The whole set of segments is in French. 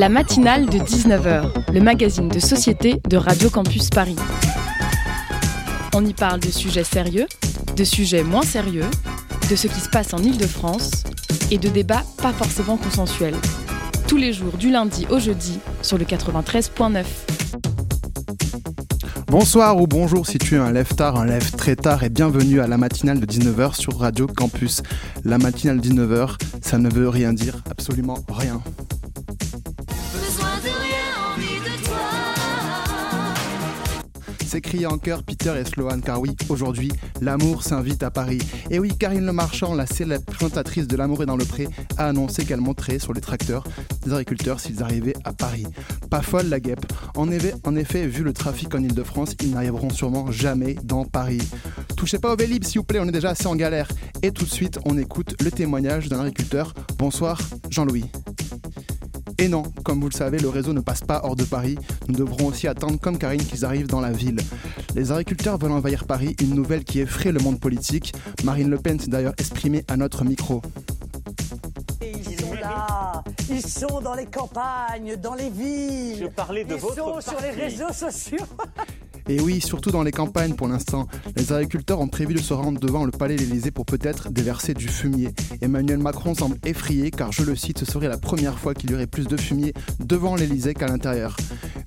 La matinale de 19h, le magazine de société de Radio Campus Paris. On y parle de sujets sérieux, de sujets moins sérieux, de ce qui se passe en Ile-de-France et de débats pas forcément consensuels. Tous les jours du lundi au jeudi sur le 93.9. Bonsoir ou bonjour si tu es un lève tard, un lève très tard et bienvenue à la matinale de 19h sur Radio Campus. La matinale de 19h, ça ne veut rien dire, absolument rien. Crié en chœur Peter et Sloan, car oui, aujourd'hui, l'amour s'invite à Paris. Et oui, Karine Le Marchand, la célèbre présentatrice de L'amour est dans le pré, a annoncé qu'elle monterait sur les tracteurs des agriculteurs s'ils arrivaient à Paris. Pas folle la guêpe. En effet, en effet vu le trafic en Ile-de-France, ils n'arriveront sûrement jamais dans Paris. Touchez pas au Vélib, s'il vous plaît, on est déjà assez en galère. Et tout de suite, on écoute le témoignage d'un agriculteur. Bonsoir, Jean-Louis. Et non, comme vous le savez, le réseau ne passe pas hors de Paris. Nous devrons aussi attendre, comme Karine, qu'ils arrivent dans la ville. Les agriculteurs veulent envahir Paris, une nouvelle qui effraie le monde politique. Marine Le Pen s'est d'ailleurs exprimée à notre micro. Ils sont là, ils sont dans les campagnes, dans les villes. Je parlais de ils votre sont sur les réseaux sociaux. Et oui, surtout dans les campagnes pour l'instant. Les agriculteurs ont prévu de se rendre devant le palais de l'Élysée pour peut-être déverser du fumier. Emmanuel Macron semble effrayé car, je le cite, ce serait la première fois qu'il y aurait plus de fumier devant l'Élysée qu'à l'intérieur.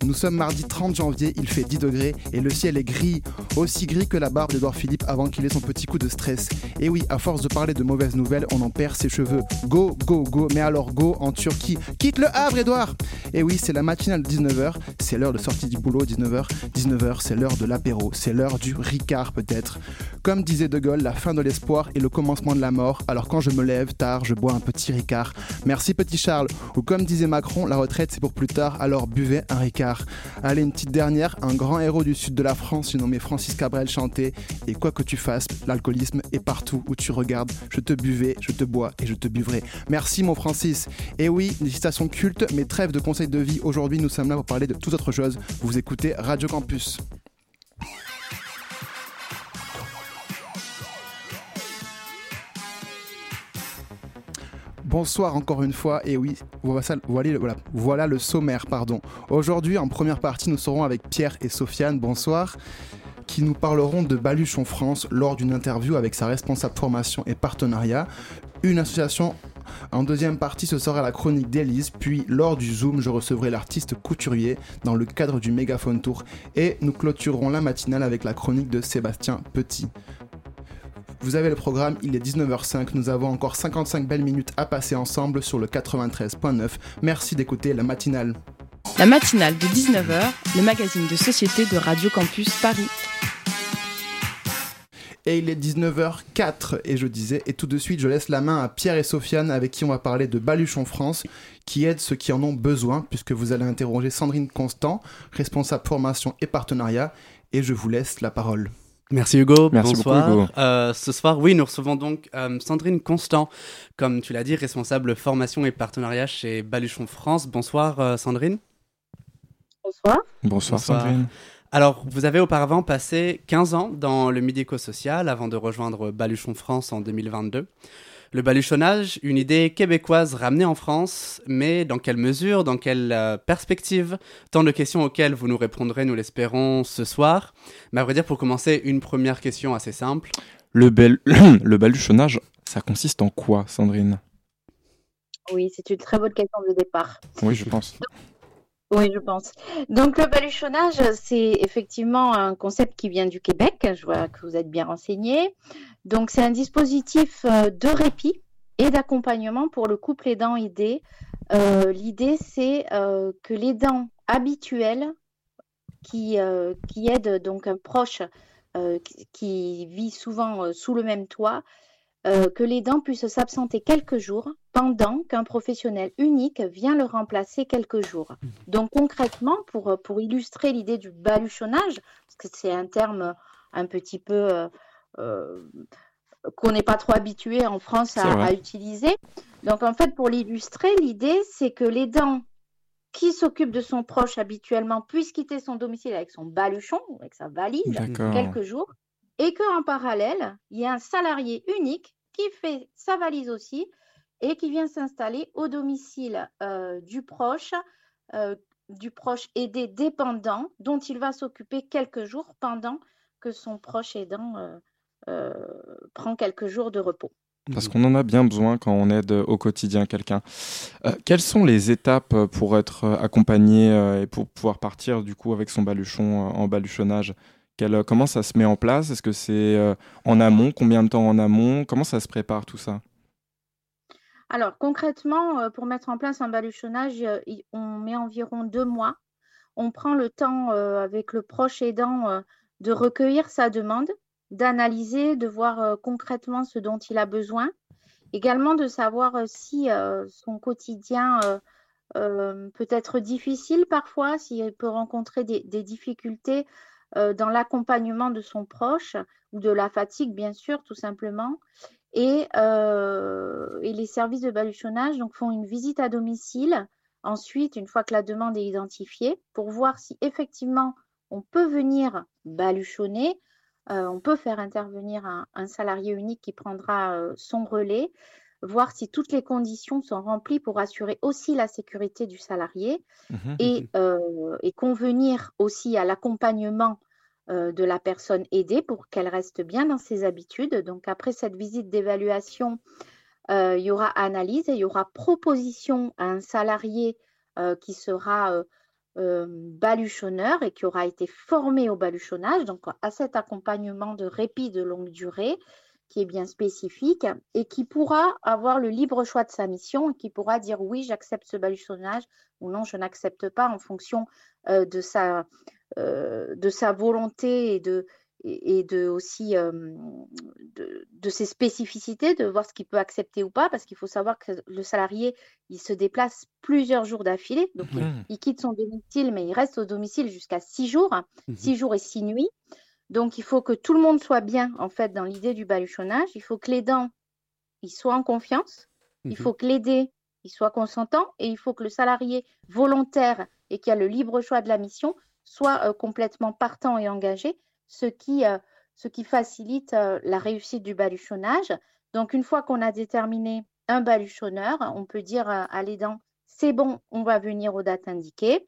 Nous sommes mardi 30 janvier, il fait 10 degrés et le ciel est gris, aussi gris que la barbe d'Edouard Philippe avant qu'il ait son petit coup de stress. Et oui, à force de parler de mauvaises nouvelles, on en perd ses cheveux. Go, go, go, mais alors go en Turquie. Quitte le Havre, Edouard Et oui, c'est la matinale de 19h, c'est l'heure de sortie du boulot, 19h. 19h, c'est l'heure de l'apéro, c'est l'heure du Ricard peut-être. Comme disait De Gaulle, la fin de l'espoir est le commencement de la mort, alors quand je me lève tard, je bois un petit Ricard. Merci petit Charles. Ou comme disait Macron, la retraite c'est pour plus tard, alors buvez un Ricard. Allez, une petite dernière, un grand héros du sud de la France, nommé Francis Cabrel chantait Et quoi que tu fasses, l'alcoolisme est partout où tu regardes. Je te buvais, je te bois et je te buvrai. Merci mon Francis. Et oui, des citations cultes, mais trêve de conseils de vie. Aujourd'hui, nous sommes là pour parler de toute autre chose. Vous écoutez Radio Campus. Bonsoir encore une fois, et oui, voilà, le sommaire, pardon. Aujourd'hui, en première partie, nous serons avec Pierre et Sofiane, bonsoir, qui nous parleront de Baluchon France lors d'une interview avec sa responsable formation et partenariat, une association. En deuxième partie, ce sera la chronique d'Élise, puis lors du Zoom, je recevrai l'artiste couturier dans le cadre du Mégaphone Tour, et nous clôturerons la matinale avec la chronique de Sébastien Petit. Vous avez le programme, il est 19h05, nous avons encore 55 belles minutes à passer ensemble sur le 93.9. Merci d'écouter la matinale. La matinale de 19h, le magazine de société de Radio Campus Paris. Et il est 19h04 et je disais, et tout de suite je laisse la main à Pierre et Sofiane avec qui on va parler de Baluchon France, qui aide ceux qui en ont besoin, puisque vous allez interroger Sandrine Constant, responsable formation et partenariat, et je vous laisse la parole. Merci Hugo, Merci bonsoir. beaucoup, Hugo. Euh, ce soir, oui, nous recevons donc euh, Sandrine Constant, comme tu l'as dit, responsable formation et partenariat chez Baluchon France. Bonsoir euh, Sandrine. Bonsoir. Bonsoir, Bonsoir. Sandrine. Alors, vous avez auparavant passé 15 ans dans le médico-social avant de rejoindre Baluchon France en 2022. Le baluchonnage, une idée québécoise ramenée en France, mais dans quelle mesure, dans quelle euh, perspective? Tant de questions auxquelles vous nous répondrez, nous l'espérons, ce soir. Mais à vrai dire, pour commencer, une première question assez simple. Le, bel... le baluchonnage, ça consiste en quoi, Sandrine? Oui, c'est une très bonne question de départ. Oui, je pense. Oui, je pense. Donc, le baluchonnage, c'est effectivement un concept qui vient du Québec. Je vois que vous êtes bien renseigné. Donc, c'est un dispositif euh, de répit et d'accompagnement pour le couple aidant aidé. Euh, L'idée, c'est euh, que l'aidant habituel qui, qui aide donc un proche qui, vit souvent sous le même toit, euh, que l'aidant puisse s'absenter quelques jours pendant qu'un professionnel unique vient le remplacer quelques jours. Donc concrètement, pour, euh, pour illustrer l'idée du baluchonnage, parce que c'est un terme un petit peu euh, euh, qu'on n'est pas trop habitué en France à, à utiliser. Donc en fait, pour l'illustrer, l'idée, c'est que l'aidant qui s'occupe de son proche habituellement puisse quitter son domicile avec son baluchon, avec sa valise, quelques jours, et qu'en parallèle, il y a un salarié unique qui fait sa valise aussi et qui vient s'installer au domicile du proche, du proche aidé dépendant, dont il va s'occuper quelques jours pendant que son proche aidant prend quelques jours de repos. Parce qu'on en a bien besoin quand on aide au quotidien quelqu'un. quelles sont les étapes pour être accompagné et pour pouvoir partir du coup avec son baluchon en baluchonnage? Comment ça se met en place? Est-ce que c'est en amont? Combien de temps en amont? Comment ça se prépare tout ça? Alors concrètement, pour mettre en place un baluchonnage, on met environ deux mois. On prend le temps avec le proche aidant de recueillir sa demande, d'analyser, de voir concrètement ce dont il a besoin. Également de savoir si son quotidien peut être difficile parfois, s'il peut rencontrer des, des difficultés dans l'accompagnement de son proche ou de la fatigue, bien sûr, tout simplement. Euh, et, les services de baluchonnage donc, font une visite à domicile. Ensuite, une fois que la demande est identifiée, pour voir si effectivement on peut venir baluchonner, euh, on peut faire intervenir un, salarié unique qui prendra euh, son relais, voir si toutes les conditions sont remplies pour assurer aussi la sécurité du salarié mmh et, et, convenir aussi à l'accompagnement euh, de la personne aidée pour qu'elle reste bien dans ses habitudes. Donc après cette visite d'évaluation, euh, il y aura analyse et il y aura proposition à un salarié euh, qui sera baluchonneur et qui aura été formé au baluchonnage, donc à cet accompagnement de répit de longue durée qui est bien spécifique et qui pourra avoir le libre choix de sa mission et qui pourra dire oui, j'accepte ce baluchonnage ou non, je n'accepte pas en fonction de sa euh, de sa volonté et de, et, de aussi de, ses spécificités, de voir ce qu'il peut accepter ou pas, parce qu'il faut savoir que le salarié, il se déplace plusieurs jours d'affilée, donc il, quitte son domicile, mais il reste au domicile jusqu'à six jours, mmh six jours et six nuits. Donc il faut que tout le monde soit bien en fait dans l'idée du baluchonnage. Il faut que l'aidant il soit en confiance. Il mmh faut que l'aidé il soit consentant et il faut que le salarié volontaire et qui a le libre choix de la mission soit euh, complètement partant et engagé, ce qui, euh, ce qui facilite euh, la réussite du baluchonnage. Donc, une fois qu'on a déterminé un baluchonneur, on peut dire à l'aidant, c'est bon, on va venir aux dates indiquées.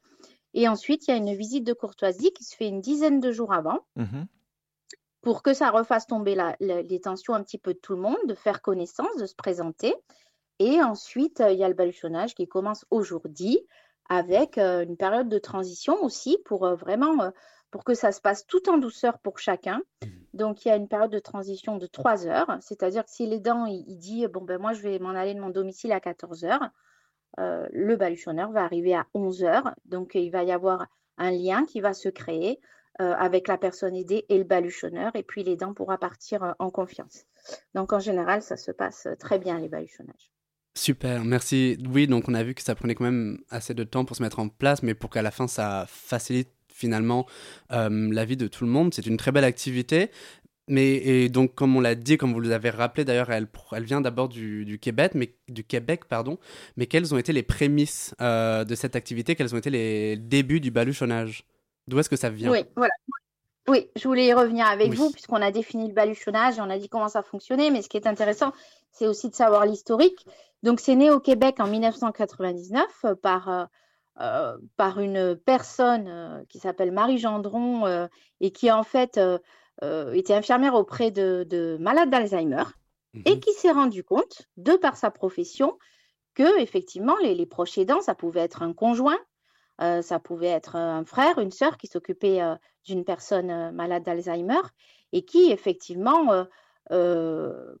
Et ensuite, il y a une visite de courtoisie qui se fait une dizaine de jours avant. Mmh pour que ça refasse tomber les tensions un petit peu de tout le monde, de faire connaissance, de se présenter. Et ensuite, il y a le baluchonnage qui commence aujourd'hui avec une période de transition aussi pour vraiment pour que ça se passe tout en douceur pour chacun. Mmh. Donc, il y a une période de transition de 3 heures, c'est-à-dire que si l'aidant il, il, dit bon ben moi je vais m'en aller de mon domicile à 14 heures, le baluchonneur va arriver à 11 heures. Donc, il va y avoir un lien qui va se créer avec la personne aidée et le baluchonneur, et puis l'aidant pourra partir en confiance. Donc, en général, ça se passe très bien les baluchonnages. Super, merci. Oui, donc on a vu que ça prenait quand même assez de temps pour se mettre en place, mais pour qu'à la fin ça facilite finalement euh, la vie de tout le monde. C'est une très belle activité. Mais et donc, comme on l'a dit, comme vous l'avez rappelé, d'ailleurs, elle, vient d'abord du, Québec, mais pardon. Mais quelles ont été les prémices euh, de cette activité? Quels ont été les débuts du baluchonnage? D'où est-ce que ça vient Oui, voilà. Oui, je voulais y revenir avec vous, puisqu'on a défini le baluchonnage et on a dit comment ça fonctionnait. Mais ce qui est intéressant, c'est aussi de savoir l'historique. Donc, c'est né au Québec en 1999 euh, par, euh, euh, par une personne qui s'appelle Marie Gendron et qui, en fait, était infirmière auprès de, malades d'Alzheimer et mhm. qui s'est rendu compte, de par sa profession, que, effectivement, les, les proches aidants, ça pouvait être un conjoint, ça pouvait être un frère, une sœur qui s'occupait d'une personne malade d'Alzheimer et qui, effectivement,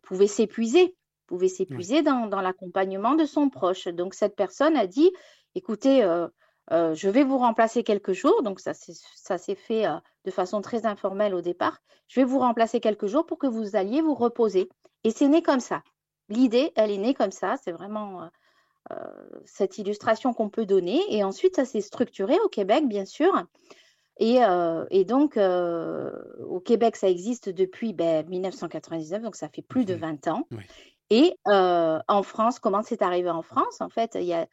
pouvait s'épuiser pouvait s'épuiser dans, l'accompagnement de son proche. Donc cette personne a dit, écoutez, euh, euh, je vais vous remplacer quelques jours. Donc ça, s'est fait euh, de façon très informelle au départ. Je vais vous remplacer quelques jours pour que vous alliez vous reposer. Et c'est né comme ça. L'idée, elle est née comme ça. C'est vraiment cette illustration qu'on peut donner. Et ensuite, ça s'est structuré au Québec, bien sûr. Et, donc, au Québec, ça existe depuis 1999, ben, donc ça fait plus de 20 mmh ans. Et en France, comment c'est arrivé en France? En fait, il y a,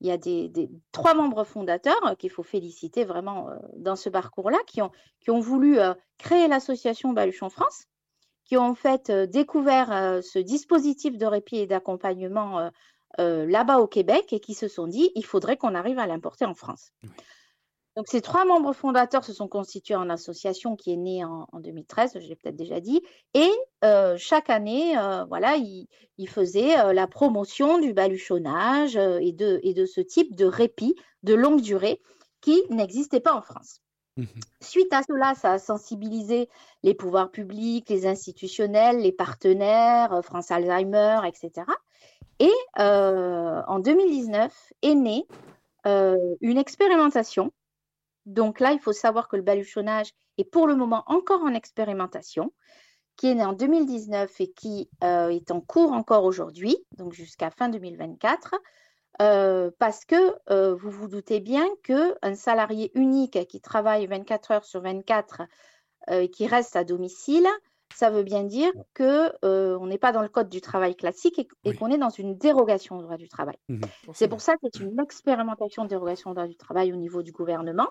il y a des, trois membres fondateurs qu'il faut féliciter vraiment dans ce parcours-là, qui ont, qui ont voulu créer l'association Baluchon France. qui ont en fait découvert ce dispositif de répit et d'accompagnement là-bas au Québec et qui se sont dit il faudrait qu'on arrive à l'importer en France. Donc, ces trois membres fondateurs se sont constitués en association qui est née en, 2013, je l'ai peut-être déjà dit, et chaque année, voilà, ils, faisaient la promotion du baluchonnage et, de, et de ce type de répit de longue durée qui n'existait pas en France. Mmh Suite à cela, ça a sensibilisé les pouvoirs publics, les institutionnels, les partenaires, France Alzheimer, etc. Et en 2019 est née une expérimentation donc là, il faut savoir que le baluchonnage est pour le moment encore en expérimentation, qui est né en 2019 et qui euh, est en cours encore aujourd'hui, donc jusqu'à fin 2024. Euh, parce que euh, vous vous doutez bien qu'un salarié unique qui travaille 24 heures sur 24 et qui reste à domicile, ça veut bien dire qu'on n'est pas dans le code du travail classique et, qu'on est dans une dérogation au droit du travail. Mmh C'est pour ça que c'est une expérimentation de dérogation au droit du travail au niveau du gouvernement.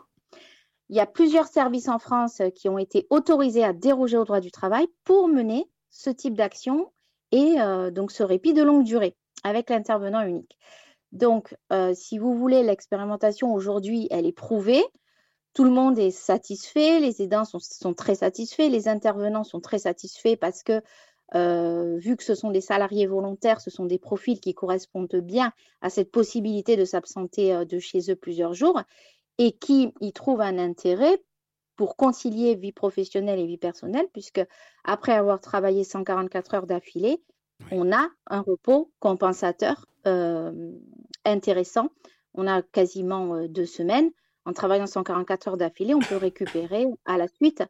Il y a plusieurs services en France euh, qui ont été autorisés à déroger au droit du travail pour mener ce type d'action et euh, donc ce répit de longue durée avec l'intervenant unique. Donc, euh, si vous voulez, l'expérimentation aujourd'hui, elle est prouvée. Tout le monde est satisfait, les aidants sont, très satisfaits, les intervenants sont très satisfaits parce que vu que ce sont des salariés volontaires, ce sont des profils qui correspondent bien à cette possibilité de s'absenter de chez eux plusieurs jours et qui y trouve un intérêt pour concilier vie professionnelle et vie personnelle, puisque après avoir travaillé 144 heures d'affilée, on a un repos compensateur euh, intéressant. On a quasiment euh, deux semaines. En travaillant 144 heures d'affilée, on peut récupérer à la suite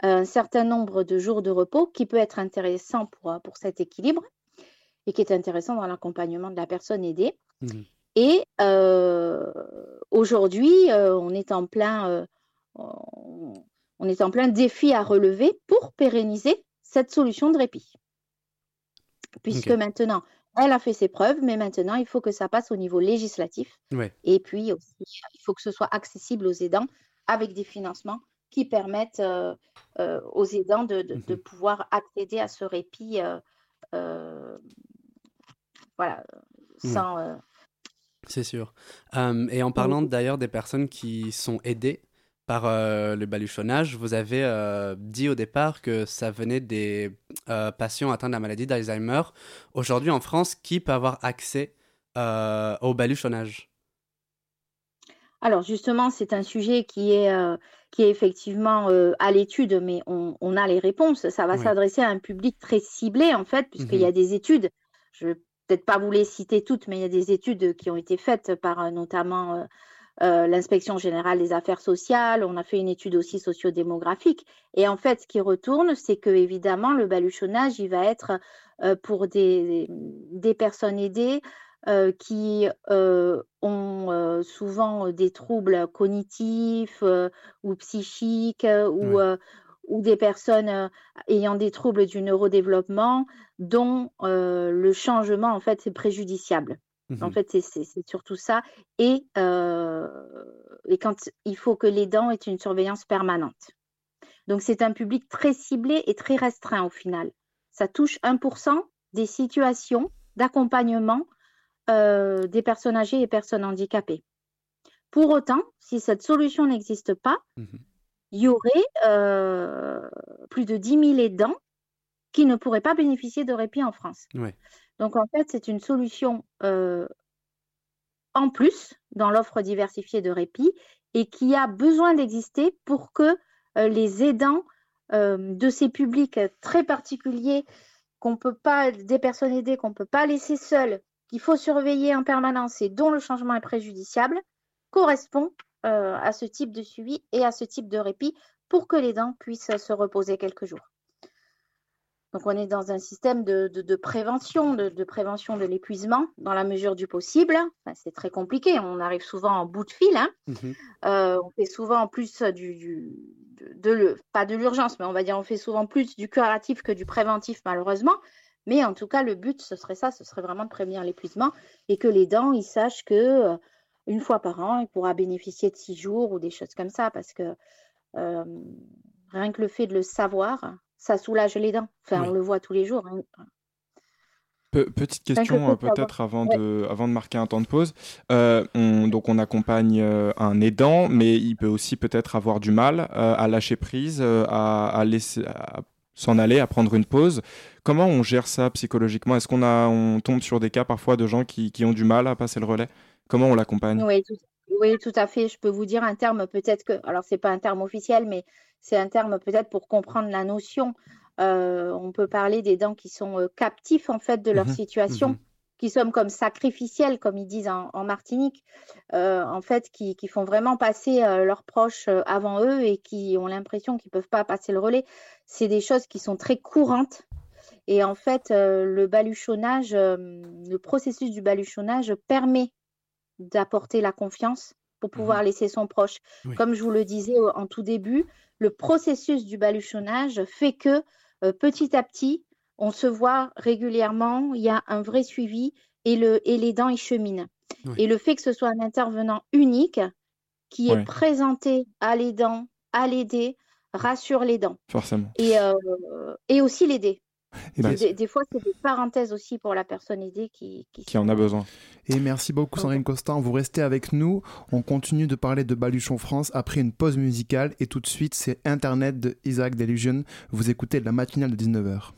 un certain nombre de jours de repos qui peut être intéressant pour, pour cet équilibre et qui est intéressant dans l'accompagnement de la personne aidée. Mmh et aujourd'hui, on est en plein, on est en plein défi à relever pour pérenniser cette solution de répit. Puisque maintenant, elle a fait ses preuves, mais maintenant, il faut que ça passe au niveau législatif. Et puis aussi, il faut que ce soit accessible aux aidants avec des financements qui permettent aux aidants de, mmh pouvoir accéder à ce répit voilà, sans, c'est sûr. et en parlant d'ailleurs des personnes qui sont aidées par le baluchonnage, vous avez dit au départ que ça venait des patients atteints de la maladie d'Alzheimer. Aujourd'hui en France, qui peut avoir accès au baluchonnage? Alors justement, c'est un sujet qui est, qui est effectivement à l'étude, mais on, a les réponses. Ça va s'adresser à un public très ciblé, en fait, puisqu'il y a mmh des études. Je peut-être pas vous les citer toutes, mais il y a des études qui ont été faites par euh, notamment euh, euh, l'inspection générale des affaires sociales. On a fait une étude aussi sociodémographique. Et en fait, ce qui retourne, c'est que évidemment, le baluchonnage, il va être pour des, des, personnes aidées qui ont souvent des troubles cognitifs ou psychiques ou, ou des personnes euh, ayant des troubles du neurodéveloppement dont euh, le changement en fait c'est préjudiciable. En mmh fait, c'est surtout ça. Et, euh, et quand il faut que les dents aient une surveillance permanente. Donc, c'est un public très ciblé et très restreint au final. Ça touche 1% des situations d'accompagnement des personnes âgées et personnes handicapées. Pour autant, si cette solution n'existe pas, mmh il y aurait euh, plus de 10 000 aidants qui ne pourraient pas bénéficier de répit en France. Donc en fait, c'est une solution euh, en plus dans l'offre diversifiée de répit et qui a besoin d'exister pour que euh, les aidants de ces publics très particuliers qu'on peut pas, des personnes aidées qu'on ne peut pas laisser seules, qu'il faut surveiller en permanence et dont le changement est préjudiciable, correspond euh, à ce type de suivi et à ce type de répit pour que les dents puissent se reposer quelques jours. Donc on est dans un système de, prévention, de, prévention de l'épuisement dans la mesure du possible. c'est très compliqué, on arrive souvent en bout de fil. Hein. Mhm. Euh, on fait souvent en plus du, de, pas de l'urgence, mais on va dire on fait souvent plus du curatif que du préventif malheureusement. Mais en tout cas, le but, ce serait ça, ce serait vraiment de prévenir l'épuisement et que les dents, ils sachent que euh, une fois par an, il pourra bénéficier de six jours ou des choses comme ça, parce que rien que le fait de le savoir, ça soulage les dents. Enfin, on le voit tous les jours. Hein. petite question euh, peut-être avant, de, avant de marquer un temps de pause. Euh, on, donc on accompagne un aidant, mais il peut aussi peut-être avoir du mal à lâcher prise, à, à, laisser, s'en aller, à prendre une pause. Comment on gère ça psychologiquement? Est-ce qu'on on tombe sur des cas parfois de gens qui, qui ont du mal à passer le relais? Comment on l'accompagne? Oui tout, oui, tout à fait. Je peux vous dire un terme peut-être que, alors c'est pas un terme officiel, mais c'est un terme peut-être pour comprendre la notion. Euh, on peut parler des dents qui sont euh, captifs en fait de leur mmh situation. Mmh qui sont comme sacrificiels, comme ils disent en, Martinique, euh, en fait, qui, font vraiment passer leurs proches avant eux et qui ont l'impression qu'ils ne peuvent pas passer le relais. C'est des choses qui sont très courantes. Et en fait, le baluchonnage, le processus du baluchonnage permet d'apporter la confiance pour pouvoir mmh laisser son proche. Comme je vous le disais en tout début, le processus du baluchonnage fait que petit à petit, on se voit régulièrement, il y a un vrai suivi et, le, et les dents y cheminent. Et le fait que ce soit un intervenant unique qui est présenté à l'aidant, à l'aider, rassure les dents. Forcément. Et, euh, et aussi l'aider. Ben, des, fois, c'est des parenthèses aussi pour la personne aidée qui, qui, en a besoin. Et merci beaucoup, Sandrine Constant. Vous restez avec nous. On continue de parler de Baluchon France après une pause musicale. Et tout de suite, c'est Internet de Isaac Delusion. Vous écoutez la matinale de 19h.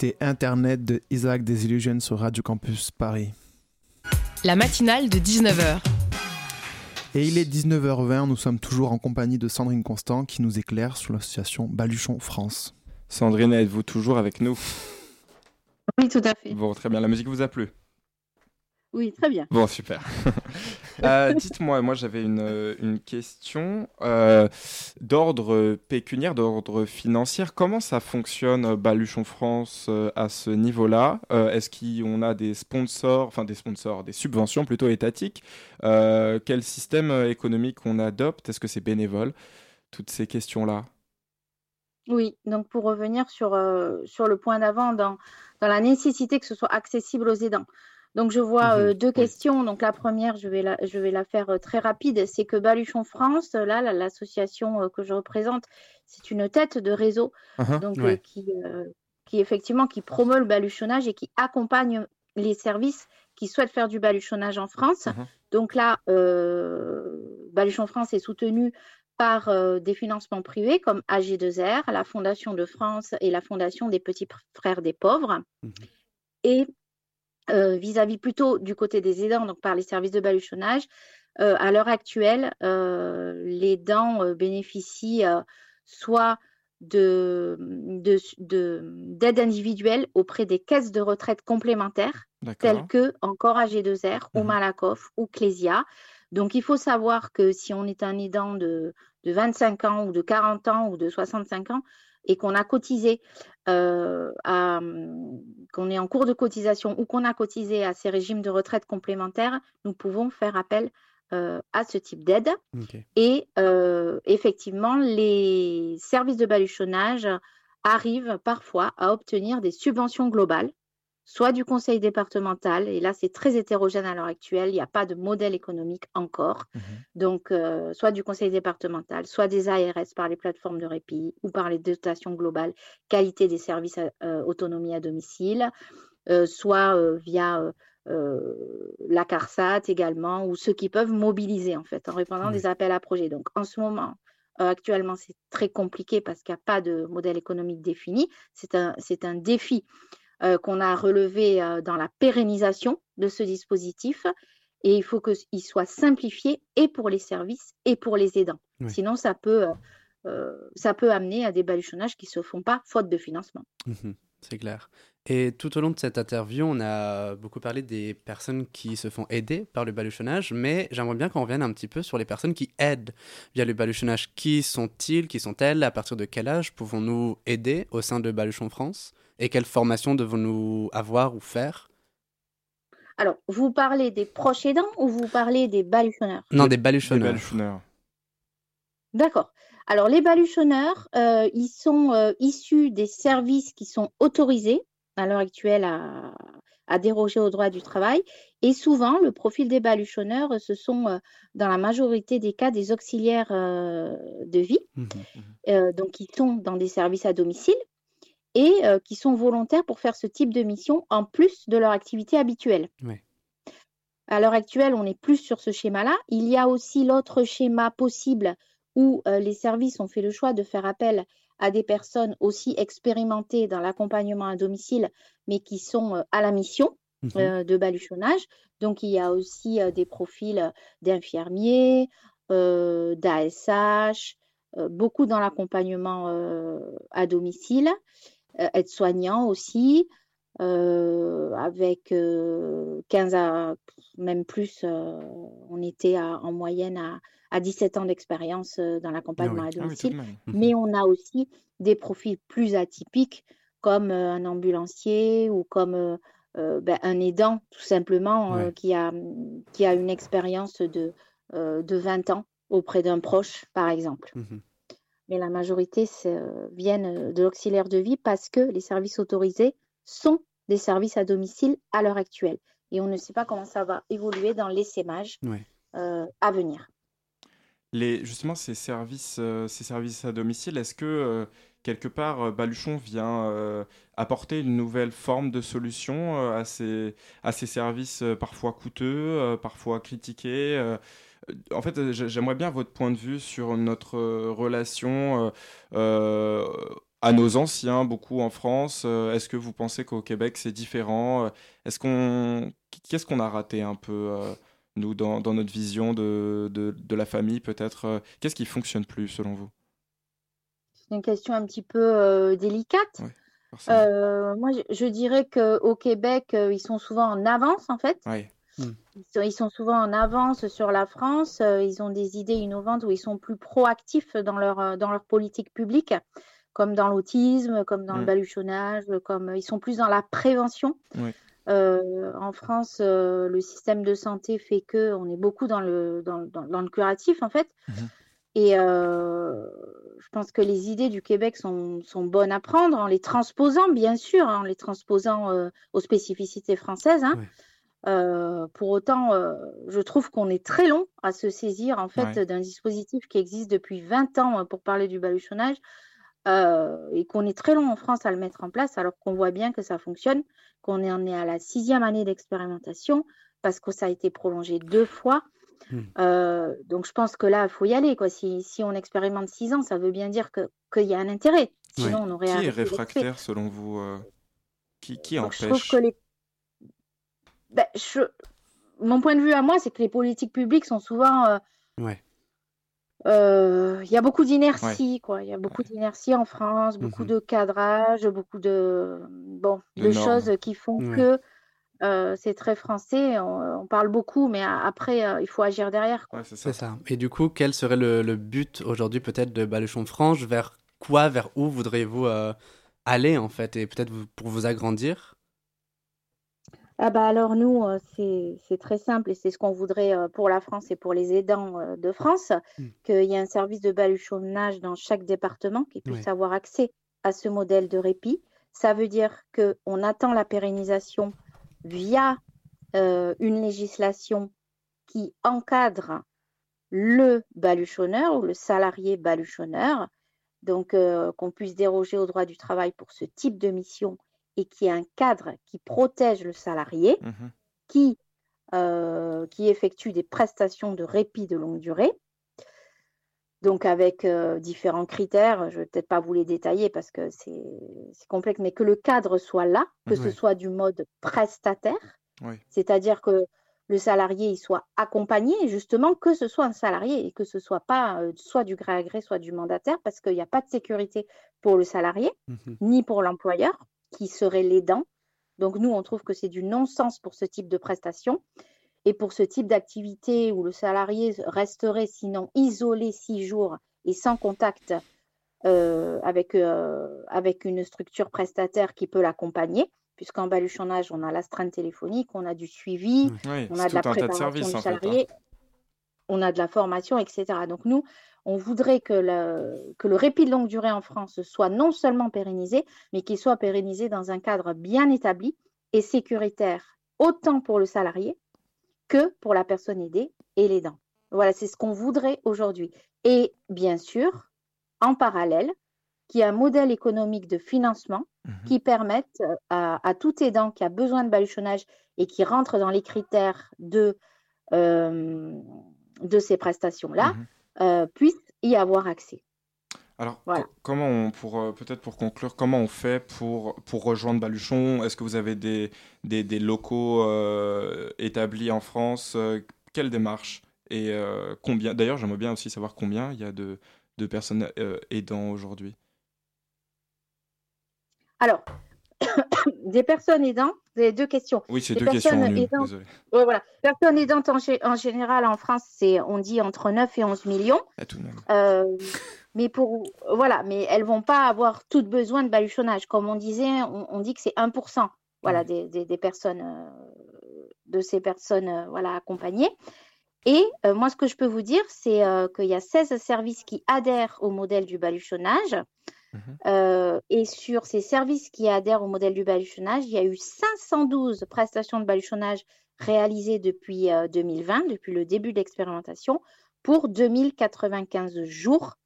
C'était Internet de Isaac Desillusion sur Radio Campus Paris. La matinale de 19h. Et il est 19h20, nous sommes toujours en compagnie de Sandrine Constant qui nous éclaire sur l'association Baluchon France. Sandrine, êtes-vous toujours avec nous? Oui, tout à fait. Bon, très bien, la musique vous a plu? Oui, très bien. Bon, super. Euh, dites-moi, moi j'avais une, euh, une question euh, d'ordre pécuniaire, d'ordre financier. Comment ça fonctionne Baluchon France à ce niveau-là? Est-ce qu'on a des sponsors, enfin des sponsors, des subventions plutôt étatiques? Quel système économique on adopte? Est-ce que c'est bénévole? Toutes ces questions-là. Oui, donc pour revenir sur, sur le point d'avant, dans, dans la nécessité que ce soit accessible aux aidants. Donc, je vois mhm. euh, deux questions. Donc, la première, je vais la, je vais la faire euh, très rapide. C'est que Baluchon France, là, l'association euh, que je représente, c'est une tête de réseau uh-huh. donc, qui, qui, effectivement, qui promeut le baluchonnage et qui accompagne les services qui souhaitent faire du baluchonnage en France. Uh-huh. Donc là, Baluchon France est soutenu par des financements privés comme AG2R, la Fondation de France et la Fondation des Petits Frères des Pauvres. Mhm. Et euh, vis-à-vis plutôt du côté des aidants, donc par les services de baluchonnage. Euh, à l'heure actuelle, euh, les dents bénéficient soit de, d'aide individuelle auprès des caisses de retraite complémentaires, telles que encore AG2R ou mhm. Malakoff ou Clésia. Donc, il faut savoir que si on est un aidant de, de 25 ans ou de 40 ans ou de 65 ans, et qu'on a cotisé, euh, qu'on est en cours de cotisation ou qu'on a cotisé à ces régimes de retraite complémentaires, nous pouvons faire appel euh, à ce type d'aide. Et euh, effectivement, les services de baluchonnage arrivent parfois à obtenir des subventions globales soit du conseil départemental, et là c'est très hétérogène à l'heure actuelle, il n'y a pas de modèle économique encore, mmh donc euh, soit du conseil départemental, soit des ARS par les plateformes de répit ou par les dotations globales, qualité des services euh, autonomie à domicile, euh, soit via la CARSAT également, ou ceux qui peuvent mobiliser en fait en répondant des appels à projets. Donc en ce moment, actuellement, c'est très compliqué parce qu'il n'y a pas de modèle économique défini. C'est un, un défi euh, qu'on a relevé euh, dans la pérennisation de ce dispositif. Et il faut qu'il soit simplifié et pour les services et pour les aidants. Sinon, ça peut, euh, ça peut amener à des baluchonnages qui ne se font pas faute de financement. Mmh c'est clair. Et tout au long de cette interview, on a beaucoup parlé des personnes qui se font aider par le baluchonnage, mais j'aimerais bien qu'on revienne un petit peu sur les personnes qui aident via le baluchonnage. Qui sont-ils Qui sont-elles À partir de quel âge pouvons-nous aider au sein de Baluchon France? Et quelle formation devons-nous avoir ou faire? Alors, vous parlez des proches aidants ou vous parlez des baluchonneurs? Non, des baluchonneurs. D'accord. Alors, les baluchonneurs, euh, ils sont euh, issus des services qui sont autorisés à l'heure actuelle à, déroger au droit du travail. Et souvent, le profil des baluchonneurs, ce sont euh, dans la majorité des cas des auxiliaires de vie. Mmh mmh donc, ils sont dans des services à domicile et euh, qui sont volontaires pour faire ce type de mission en plus de leur activité habituelle. À l'heure actuelle, on n'est plus sur ce schéma-là. Il y a aussi l'autre schéma possible où euh, les services ont fait le choix de faire appel à des personnes aussi expérimentées dans l'accompagnement à domicile, mais qui sont euh, à la mission mhm. de baluchonnage. Donc, il y a aussi des profils d'infirmiers, d'ASH, beaucoup dans l'accompagnement à domicile. Euh, être soignant aussi, euh, avec 15 euh, à même plus, on était en moyenne à, 17 ans d'expérience dans l'accompagnement ah à ah domicile. Mhm. Mais on a aussi des profils plus atypiques comme un ambulancier ou comme ben, un aidant, tout simplement, qui, a, qui a une expérience de, de 20 ans auprès d'un proche, par exemple. Mmh mais la majorité euh, viennent euh, de l'auxiliaire de vie parce que les services autorisés sont des services à domicile à l'heure actuelle. Et on ne sait pas comment ça va évoluer dans l'essaimage euh, à venir. Les, justement, ces services, ces services à domicile, est-ce que quelque part, Baluchon vient apporter une nouvelle forme de solution à, ces, à ces services parfois coûteux, parfois critiqués en fait, euh, j'aimerais bien votre point de vue sur notre euh, relation euh, à nos anciens, beaucoup en France. Est-ce que vous pensez qu'au Québec c'est différent Est-ce qu'on, qu'est-ce qu'on a raté un peu nous dans, notre vision de, de, la famille peut-être Qu'est-ce qui fonctionne plus selon vous? C'est une question un petit peu délicate. moi, je, dirais qu'au Québec, ils sont souvent en avance en fait. Mm. Ils, sont, ils sont souvent en avance sur la France. euh, ils ont des idées innovantes où ils sont plus proactifs dans leur, euh, dans leur politique publique, comme dans l'autisme, comme dans le Mm. baluchonnage, comme ils sont plus dans la prévention. Oui. Euh, en France, euh, le système de santé fait que on est beaucoup dans le, dans, dans- dans le curatif, en fait. Mhm. Et euh, je pense que les idées du Québec sont, sont bonnes à prendre en les transposant, bien sûr, hein, en les transposant euh, aux spécificités françaises. hein. Euh, pour autant, euh, je trouve qu'on est très long à se saisir en fait Ouais. d'un dispositif qui existe depuis 20 ans euh, pour parler du baluchonnage euh, et qu'on est très long en France à le mettre en place alors qu'on voit bien que ça fonctionne, qu'on en est à la sixième année d'expérimentation parce que ça a été prolongé deux fois. Hmm. Donc je pense que là, il faut y aller. Quoi. Si, si on expérimente six ans, ça veut bien dire que, qu'il y a un intérêt. Sinon, on aurait Qui est réfractaire selon vous Qui, qui Donc, je trouve empêche que les... Ben, je... Mon point de vue à moi, c'est que les politiques publiques sont souvent... euh, Ouais. euh, Il y a beaucoup d'inertie, quoi. Il y a beaucoup d'inertie en France, beaucoup Mhm. de cadrage, beaucoup de, bon, De choses qui font Ouais. que euh, c'est très français. On, on parle beaucoup, mais a- après, euh, il faut agir derrière. c'est ça. Et du coup, quel serait le, le but aujourd'hui peut-être de Baluchon Franche Vers quoi, vers où voudriez-vous euh, aller en fait? Et peut-être pour vous agrandir? Ah bah alors nous, euh, c'est très simple et c'est ce qu'on voudrait euh, pour la France et pour les aidants euh, de France, Mm. qu'il y ait un service de baluchonnage dans chaque département qui puisse Ouais. avoir accès à ce modèle de répit. Ça veut dire qu'on attend la pérennisation via euh, une législation qui encadre le baluchonneur ou le salarié baluchonneur, donc euh, qu'on puisse déroger au droit du travail pour ce type de mission et qui ait un cadre qui protège le salarié, Mhm. qui, euh, qui effectue des prestations de répit de longue durée, donc avec euh, différents critères. Je ne vais peut-être pas vous les détailler parce que c'est c'est complexe, mais que le cadre soit là, que ce soit du mode prestataire, Oui. c'est-à-dire que le salarié il soit accompagné, justement, que ce soit un salarié et que ce soit pas euh, soit du gré à gré, soit du mandataire, parce qu'il n'y a pas de sécurité pour le salarié Mhm. ni pour l'employeur, qui serait l'aidant. Donc nous, on trouve que c'est du non-sens pour ce type de prestation. Et pour ce type d'activité où le salarié resterait sinon isolé six jours et sans contact euh, avec, euh, avec une structure prestataire qui peut l'accompagner, puisqu'en baluchonnage, on a l'astreinte téléphonique, on a du suivi, Oui, on a de la de préparation services du fait. hein. salarié, on a de la formation, etc. Donc nous, on voudrait que le, que le répit de longue durée en France soit non seulement pérennisé, mais qu'il soit pérennisé dans un cadre bien établi et sécuritaire, autant pour le salarié que pour la personne aidée et l'aidant. Voilà, c'est ce qu'on voudrait aujourd'hui. Et bien sûr, en parallèle, qu'il y ait un modèle économique de financement Mhm. qui permette euh, à, à tout aidant qui a besoin de baluchonnage et qui rentre dans les critères de, euh, de ces prestations-là, Mhm. Euh, puisse y avoir accès. Alors, Voilà. comment on, pour euh, peut-être pour conclure, comment on fait pour, pour rejoindre Baluchon? Est-ce que vous avez des, des, des locaux euh, établis en France? Euh, Quelle démarche? Et combien? D'ailleurs, j'aimerais bien aussi savoir combien il y a de, de personnes aidant aujourd'hui. Alors, des personnes aidantes, vous avez deux questions. Oui, c'est deux questions personnes aidantes-. Ouais, voilà. Personnes aidantes en, en général en France, c'est on dit entre 9 et 11 millions. Ah, tout de même. Euh, mais pour voilà, mais elles vont pas avoir toutes besoin de baluchonnage. Comme on disait, on, on dit que c'est 1% voilà, des, des- des personnes euh, de ces personnes euh, voilà, accompagnées. Et euh, moi, ce que je peux vous dire, c'est euh, qu'il y a 16 services qui adhèrent au modèle du baluchonnage. Mhm. Euh, et sur ces services qui adhèrent au modèle du baluchonnage, il y a eu 512 prestations de baluchonnage réalisées depuis euh, 2020, depuis le début de l'expérimentation, pour 2095 jours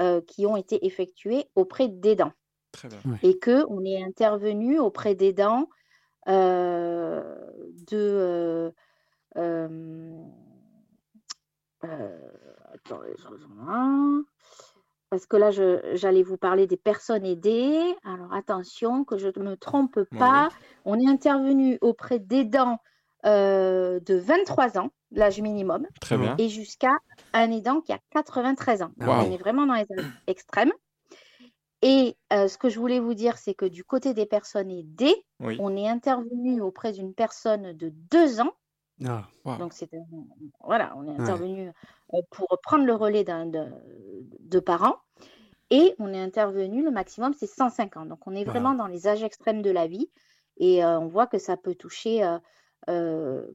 euh, qui ont été effectués auprès d'aidants. Très bien. Et qu'on est intervenu auprès d'aidants euh, de. euh, Parce que là, j'allais vous parler des personnes aidées. Alors attention, que je ne me trompe pas. On est intervenu auprès d'aidants euh, de 23 ans, l'âge minimum, Très bien. et jusqu'à un aidant qui a 93 ans. On est vraiment dans les âges extrêmes. Et euh, ce que je voulais vous dire, c'est que du côté des personnes aidées, Oui. on est intervenu auprès d'une personne de deux ans Ah, Donc c'était voilà, on est intervenu euh, pour prendre le relais d'un de, de parents et on est intervenu le maximum c'est 150. Donc on est vraiment dans les âges extrêmes de la vie et euh, on voit que ça peut toucher euh, euh,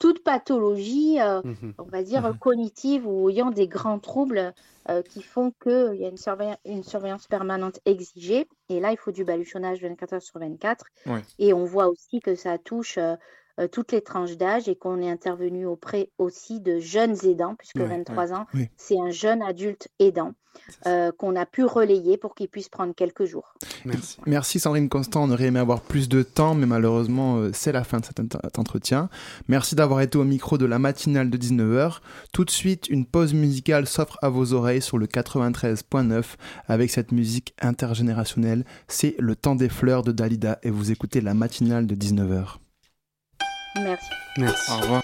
toute pathologie, euh, mhm. on va dire Mhm. cognitive ou ayant des grands troubles euh, qui font qu'il y a une, surveilla- une surveillance permanente exigée. Et là, il faut du baluchonnage 24 heures sur 24. Ouais. Et on voit aussi que ça touche euh, toutes les tranches d'âge et qu'on est intervenu auprès aussi de jeunes aidants, puisque Ouais, 23 ans, Oui. c'est un jeune adulte aidant euh, qu'on a pu relayer pour qu'il puisse prendre quelques jours. Merci. Merci Sandrine Constant, on aurait aimé avoir plus de temps, mais malheureusement euh, c'est la fin de cet ent- entretien. Merci d'avoir été au micro de la matinale de 19h. Tout de suite, une pause musicale s'offre à vos oreilles sur le 93.9 avec cette musique intergénérationnelle. C'est Le temps des fleurs de Dalida et vous écoutez la matinale de 19h. Merci. Merci. Au revoir.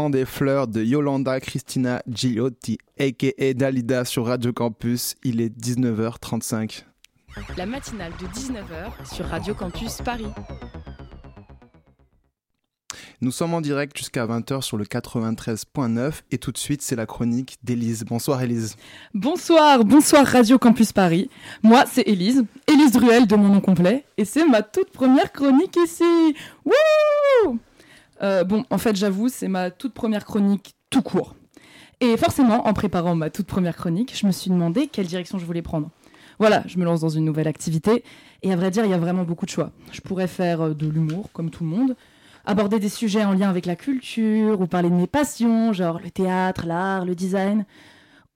Temps des fleurs de Yolanda Cristina Gigliotti, aka Dalida sur Radio Campus. Il est 19h35. La matinale de 19h sur Radio Campus Paris. Nous sommes en direct jusqu'à 20h sur le 93.9 et tout de suite c'est la chronique d'Élise. Bonsoir Élise. Bonsoir, bonsoir Radio Campus Paris. Moi c'est Élise, Élise Druel de mon nom complet et c'est ma toute première chronique ici. Wouh euh, Bon, en fait j'avoue c'est ma toute première chronique tout court. Et forcément en préparant ma toute première chronique, je me suis demandé quelle direction je voulais prendre. Voilà, je me lance dans une nouvelle activité et à vrai dire il y a vraiment beaucoup de choix. Je pourrais faire euh, de l'humour comme tout le monde aborder des sujets en lien avec la culture ou parler de mes passions, genre le théâtre, l'art, le design.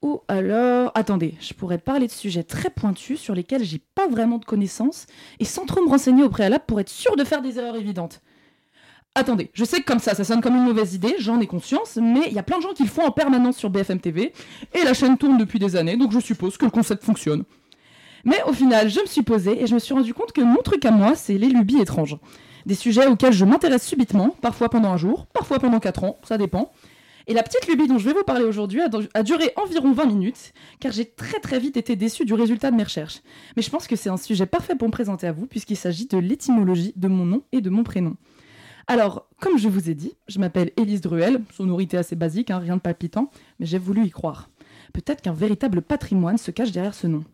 Ou alors, attendez, je pourrais parler de sujets très pointus sur lesquels j'ai pas vraiment de connaissances et sans trop me renseigner au préalable pour être sûr de faire des erreurs évidentes. Attendez, je sais que comme ça, ça sonne comme une mauvaise idée, j'en ai conscience, mais il y a plein de gens qui le font en permanence sur BFM TV et la chaîne tourne depuis des années, donc je suppose que le concept fonctionne. Mais au final, je me suis posée et je me suis rendu compte que mon truc à moi, c'est les lubies étranges des sujets auxquels je m'intéresse subitement, parfois pendant un jour, parfois pendant quatre ans, ça dépend. Et la petite lubie dont je vais vous parler aujourd'hui a, duré environ 20 minutes, car j'ai très très vite été déçue du résultat de mes recherches. Mais je pense que c'est un sujet parfait pour me présenter à vous, puisqu'il s'agit de l'étymologie de mon nom et de mon prénom. Alors, comme je vous ai dit, je m'appelle Élise Druel, sonorité assez basique, hein, rien de palpitant, mais j'ai voulu y croire. Peut-être qu'un véritable patrimoine se cache derrière ce nom.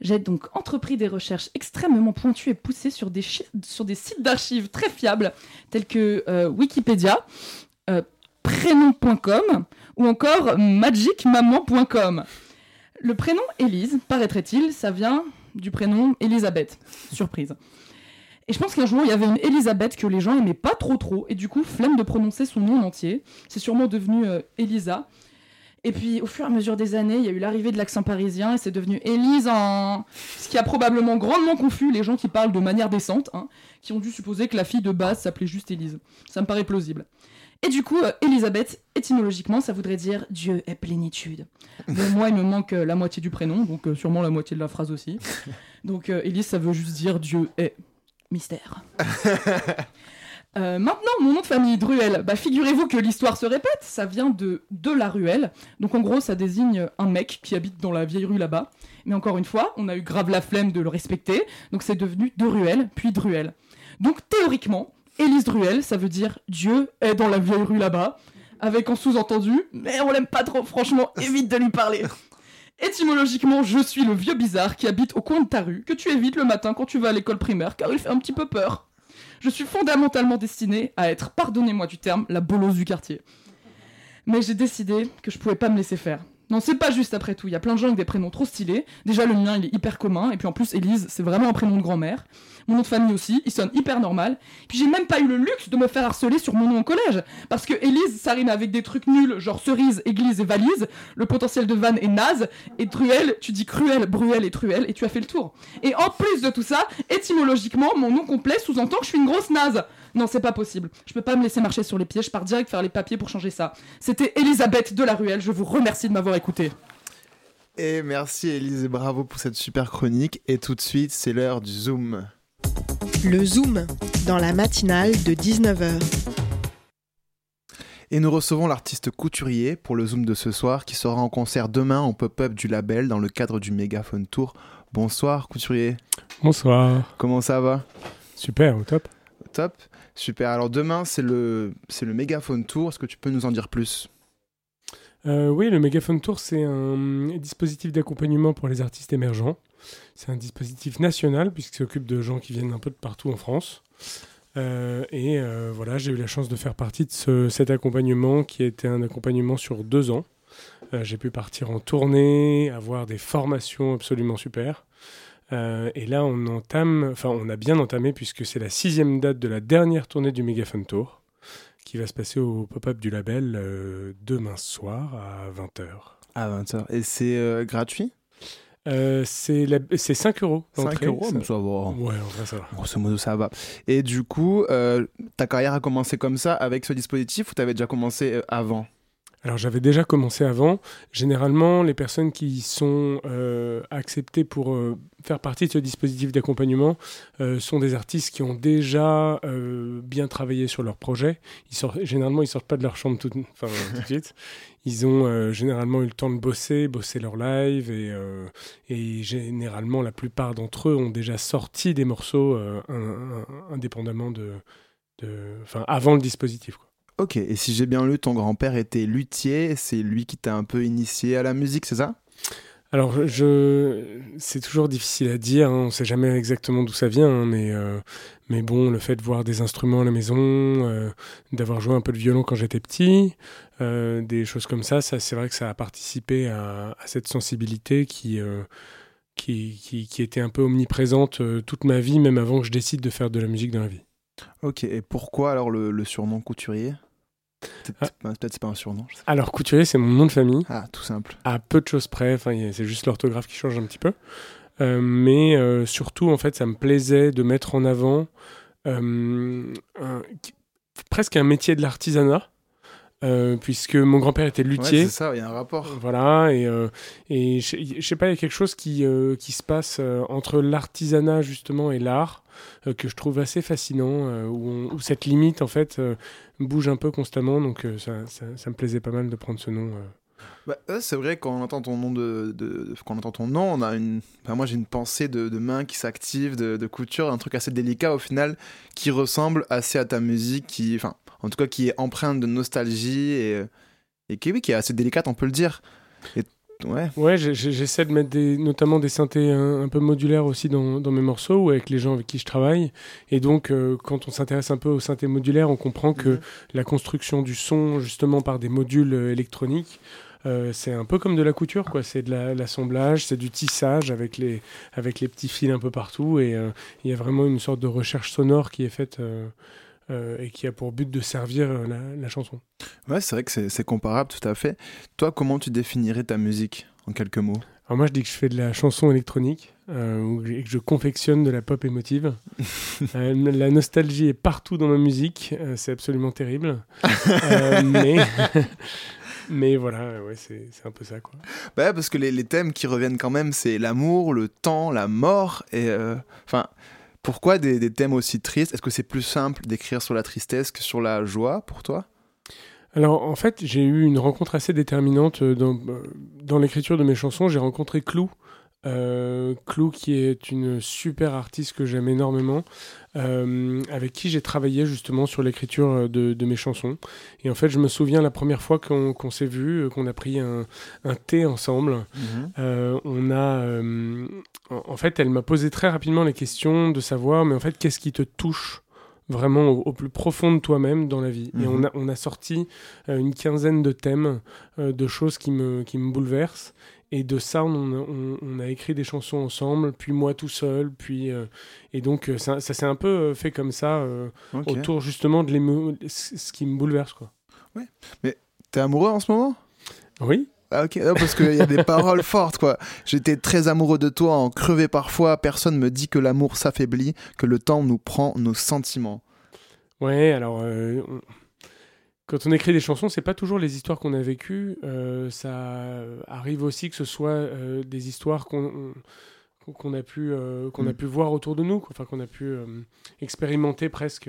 J'ai donc entrepris des recherches extrêmement pointues et poussées sur des, sites d'archives très fiables tels que euh, Wikipédia, euh, prénom.com ou encore magicmaman.com. Le prénom Élise, paraîtrait-il, ça vient du prénom Elisabeth. Surprise. Et je pense qu'un jour, il y avait une Elisabeth que les gens aimaient pas trop trop, et du coup, flemme de prononcer son nom entier. C'est sûrement devenu euh, Elisa. Et puis, au fur et à mesure des années, il y a eu l'arrivée de l'accent parisien et c'est devenu Élise en. Ce qui a probablement grandement confus les gens qui parlent de manière décente, hein, qui ont dû supposer que la fille de base s'appelait juste Élise. Ça me paraît plausible. Et du coup, euh, Elisabeth, étymologiquement, ça voudrait dire Dieu est plénitude. Mais moi, il me manque euh, la moitié du prénom, donc euh, sûrement la moitié de la phrase aussi. Donc, Élise, ça veut juste dire Dieu est mystère. Euh, maintenant, mon nom de famille, Druel, bah, figurez-vous que l'histoire se répète, ça vient de de la ruelle. Donc en gros, ça désigne un mec qui habite dans la vieille rue là-bas. Mais encore une fois, on a eu grave la flemme de le respecter, donc c'est devenu de ruelle, puis Druel. Donc théoriquement, Élise Druel, ça veut dire Dieu est dans la vieille rue là-bas, avec en sous-entendu, mais on l'aime pas trop, franchement, évite de lui parler. Étymologiquement, je suis le vieux bizarre qui habite au coin de ta rue, que tu évites le matin quand tu vas à l'école primaire, car il fait un petit peu peur je suis fondamentalement destinée à être, pardonnez-moi du terme, la bolosse du quartier. Mais j'ai décidé que je pouvais pas me laisser faire. Non, c'est pas juste après tout. Il y a plein de gens avec des prénoms trop stylés. Déjà, le mien, il est hyper commun. Et puis en plus, Élise, c'est vraiment un prénom de grand-mère. Mon nom de famille aussi, il sonne hyper normal. Puis j'ai même pas eu le luxe de me faire harceler sur mon nom au collège. Parce que Élise, ça avec des trucs nuls, genre cerise, église et valise. Le potentiel de vanne est naze. Et Truel, tu dis cruel, bruel et truel. Et tu as fait le tour. Et en plus de tout ça, étymologiquement, mon nom complet sous-entend que je suis une grosse naze. Non, c'est pas possible. Je peux pas me laisser marcher sur les pieds. Je pars direct faire les papiers pour changer ça. C'était Elisabeth de la Ruelle. Je vous remercie de m'avoir écouté. Et merci Elise et bravo pour cette super chronique. Et tout de suite, c'est l'heure du Zoom. Le Zoom, dans la matinale de 19h. Et nous recevons l'artiste couturier pour le Zoom de ce soir qui sera en concert demain en pop-up du label dans le cadre du Megaphone Tour. Bonsoir couturier. Bonsoir. Comment ça va? Super, au top. Super. Alors demain, c'est le, c'est le Megaphone Tour. Est-ce que tu peux nous en dire plus? Euh, Oui, le Megaphone Tour, c'est un dispositif d'accompagnement pour les artistes émergents. C'est un dispositif national puisqu'il s'occupe de gens qui viennent un peu de partout en France. Euh, et euh, voilà, j'ai eu la chance de faire partie de cet accompagnement qui été un accompagnement sur deux ans. j'ai pu partir en tournée, avoir des formations absolument super. Euh, et là, on entame, enfin, on a bien entamé puisque c'est la sixième date de la dernière tournée du Megaphone Tour qui va se passer au pop-up du label euh, demain soir à 20h. À 20h. Et c'est euh, gratuit? C'est, 5 euros. 5 euros, ça... ça va. Ouais, en vrai, ça va. Grosso modo, ça va. Et du coup, ta carrière a commencé comme ça avec ce dispositif ou tu avais déjà commencé avant? Alors j'avais déjà commencé avant. Généralement, les personnes qui sont euh, acceptées pour euh, faire partie de ce dispositif d'accompagnement euh, sont des artistes qui ont déjà bien travaillé sur leur projet. Généralement, ils sortent pas de leur chambre tout, de suite. Ils ont généralement eu le temps de bosser, bosser leur live et, généralement la plupart d'entre eux ont déjà sorti des morceaux indépendamment de, de, avant le dispositif. Quoi. Ok, et si j'ai bien lu, ton grand-père était luthier, c'est lui qui t'a un peu initié à la musique, c'est ça? Alors, je, c'est toujours difficile à dire. hein, On ne sait jamais exactement d'où ça vient, hein, mais euh, mais bon, le fait de voir des instruments à la maison, euh, d'avoir joué un peu de violon quand j'étais petit, euh, des choses comme ça, ça c'est vrai que ça a participé à, cette sensibilité qui qui, qui était un peu omniprésente toute ma vie, même avant que je décide de faire de la musique dans la vie. Ok, et pourquoi alors le, le surnom couturier? Peut-être Ah. peut-être c'est pas un surnom. je sais Alors, couturier, c'est mon nom de famille. Ah, tout simple. à peu de choses près. Enfin, c'est juste l'orthographe qui change un petit peu. Euh, mais euh, surtout, en fait, ça me plaisait de mettre en avant euh, un- presque un métier de l'artisanat. Euh, puisque mon grand-père était Ouais, luthier. c'est ça, il y a un rapport. Voilà, et, euh, et je sais pas, il y a quelque chose qui, euh, qui se passe euh, entre l'artisanat justement et l'art euh, que je trouve assez fascinant, euh, où, on- où cette limite en fait euh, bouge un peu constamment, donc euh, ça, ça, ça me plaisait pas mal de prendre ce nom. Bah, c'est vrai quand on entend ton nom de, de- quand on entend ton nom, on a une, enfin, moi j'ai une pensée de, de main qui s'active, de, de couture, un truc assez délicat au final, qui ressemble assez à ta musique, qui, enfin, en tout cas qui est empreinte de nostalgie et, et qui, oui, qui est assez délicate, on peut le dire. Et, ouais. Ouais, j'essaie de mettre des, notamment des synthés un, un peu modulaires aussi dans, dans mes morceaux ou avec les gens avec qui je travaille. Et donc, euh, quand on s'intéresse un peu aux synthés modulaires, on comprend que Mhm. la construction du son, justement par des modules euh, électroniques, euh, c'est un peu comme de la couture, quoi. C'est de la- l'assemblage, c'est du tissage avec les, avec les petits fils un peu partout. Et euh, il y a vraiment une sorte de recherche sonore qui est faite euh, et qui a pour but de servir la, la chanson. Ouais, c'est vrai que c'est comparable, tout à fait. Toi, comment tu définirais ta musique, en quelques mots? Alors moi je dis que je fais de la chanson électronique euh, et que je confectionne de la pop émotive. Euh, la nostalgie est partout dans ma musique, euh, c'est absolument terrible. Mais, mais voilà, ouais, c'est un peu ça quoi. Bah, parce que les, les thèmes qui reviennent quand même, c'est l'amour, le temps, la mort. Et euh, enfin, pourquoi des, des thèmes aussi tristes? Est-ce que c'est plus simple d'écrire sur la tristesse que sur la joie pour toi? Alors en fait j'ai eu une rencontre assez déterminante euh, dans, euh, dans l'écriture de mes chansons. J'ai rencontré Clou. Euh, Clou qui est une super artiste que j'aime énormément, euh, avec qui j'ai travaillé justement sur l'écriture de, de mes chansons. Et en fait, je me souviens la première fois qu'on s'est vu, euh, qu'on a pris un, un thé ensemble. Euh, on a, en, fait, elle m'a posé très rapidement les questions de savoir, mais en fait, qu'est-ce qui te touche vraiment au, au plus profond de toi-même dans la vie? Et Mhm. on a, on a sorti euh, une quinzaine de thèmes, euh, de choses qui me, qui me bouleversent. Et de ça, on, a- on- on a écrit des chansons ensemble, puis moi tout seul, puis euh, et donc euh, ça, ça s'est un peu euh, fait comme ça euh, autour justement de ce qui me bouleverse quoi. T'es amoureux en ce moment? Oui. Ah, ok, Non, parce qu'il y a des paroles fortes, quoi. J'étais très amoureux de toi, en crevé parfois. Personne me dit que l'amour s'affaiblit, que le temps nous prend nos sentiments. Ouais, alors euh, quand on écrit des chansons, c'est pas toujours les histoires qu'on a vécues. euh, ça arrive aussi que ce soit euh, des histoires qu'on on- qu'on a pu euh, qu'on a Mm. pu voir autour de nous, quoi. enfin qu'on a pu expérimenter presque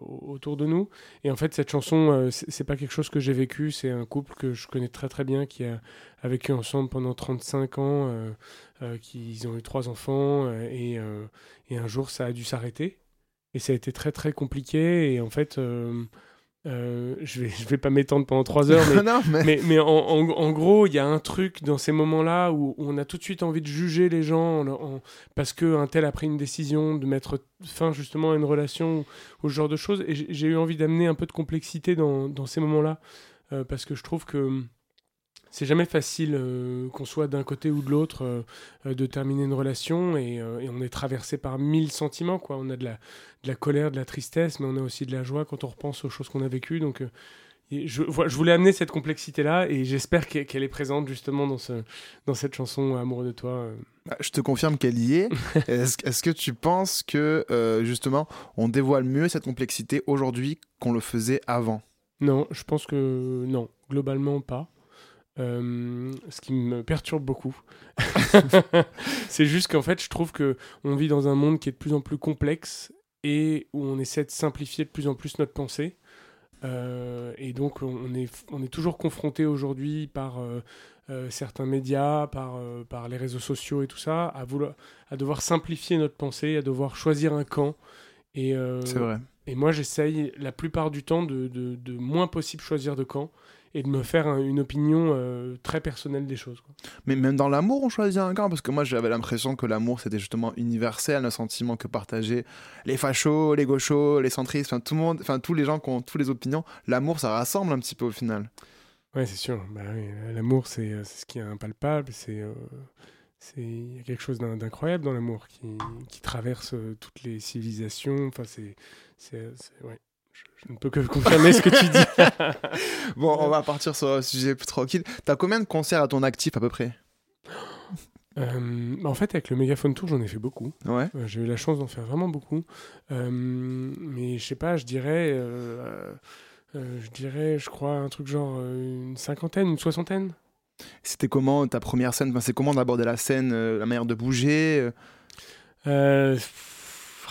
au- autour de nous. Et en fait, cette chanson, c'est pas quelque chose que j'ai vécu. C'est un couple que je connais très très bien qui a, a vécu ensemble pendant 35 ans, qui ils ont eu trois enfants et, et un jour ça a dû s'arrêter. Et ça a été très très compliqué. Et en fait, euh, je vais je vais pas m'étendre pendant trois heures, mais non, mais... mais, mais en, en- en gros, il y a un truc dans ces moments-là où, où on a tout de suite envie de juger les gens en leur- en- parce qu'un tel a pris une décision de mettre fin justement à une relation ou ce genre de choses. Et j'ai eu envie d'amener un peu de complexité dans, dans ces moments-là euh, parce que je trouve que c'est jamais facile euh, qu'on soit d'un côté ou de l'autre euh, euh, de terminer une relation et, euh, et on est traversé par mille sentiments quoi. On a de la, de la colère, de la tristesse, mais on a aussi de la joie quand on repense aux choses qu'on a vécues. Donc je, voulais amener cette complexité là et j'espère qu'elle est présente justement dans, ce, dans cette chanson Amoureux de toi. Bah, Je te confirme qu'elle y est. Est-ce que tu penses que, justement, on dévoile mieux cette complexité aujourd'hui qu'on le faisait avant? Non, je pense que non. globalement pas. Euh, ce qui me perturbe beaucoup. c'est juste qu'en fait, je trouve que on vit dans un monde qui est de plus en plus complexe et où on essaie de simplifier de plus en plus notre pensée. Euh, et donc, on est, on est toujours confronté aujourd'hui par euh, certains médias, par, par les réseaux sociaux et tout ça, à, vouloir, à devoir simplifier notre pensée, à devoir choisir un camp. Et, C'est vrai. et moi, j'essaye la plupart du temps de, de, de moins possible choisir de camp et de me faire un- une opinion euh, très personnelle des choses. quoi. Mais même dans l'amour, on choisit un camp parce que moi j'avais l'impression que l'amour c'était justement universel, un sentiment que partageaient les fachos, les gauchos, les centristes, enfin tout le monde, enfin tous les gens qui ont toutes les opinions. L'amour ça rassemble un petit peu au final. Ouais, c'est sûr. Bah oui, l'amour, c'est euh, c'est ce qui est impalpable. C'est euh, il y a quelque chose d'in- d'incroyable dans l'amour qui, qui traverse toutes les civilisations. Enfin, c'est- ouais. Je, ne peux que confirmer ce que tu dis. Bon, on va partir sur un sujet plus tranquille. T'as combien de concerts à ton actif à peu près? Euh, en fait, avec le Megaphone Tour, j'en ai fait beaucoup. Ouais. Euh, J'ai eu la chance d'en faire vraiment beaucoup. Euh, mais je sais pas, je dirais, euh, euh, je dirais, je crois, un truc genre une cinquantaine, une soixantaine. C'était comment ta première scène? Enfin, C'est comment d'aborder la scène, euh, la manière de bouger euh, Euh,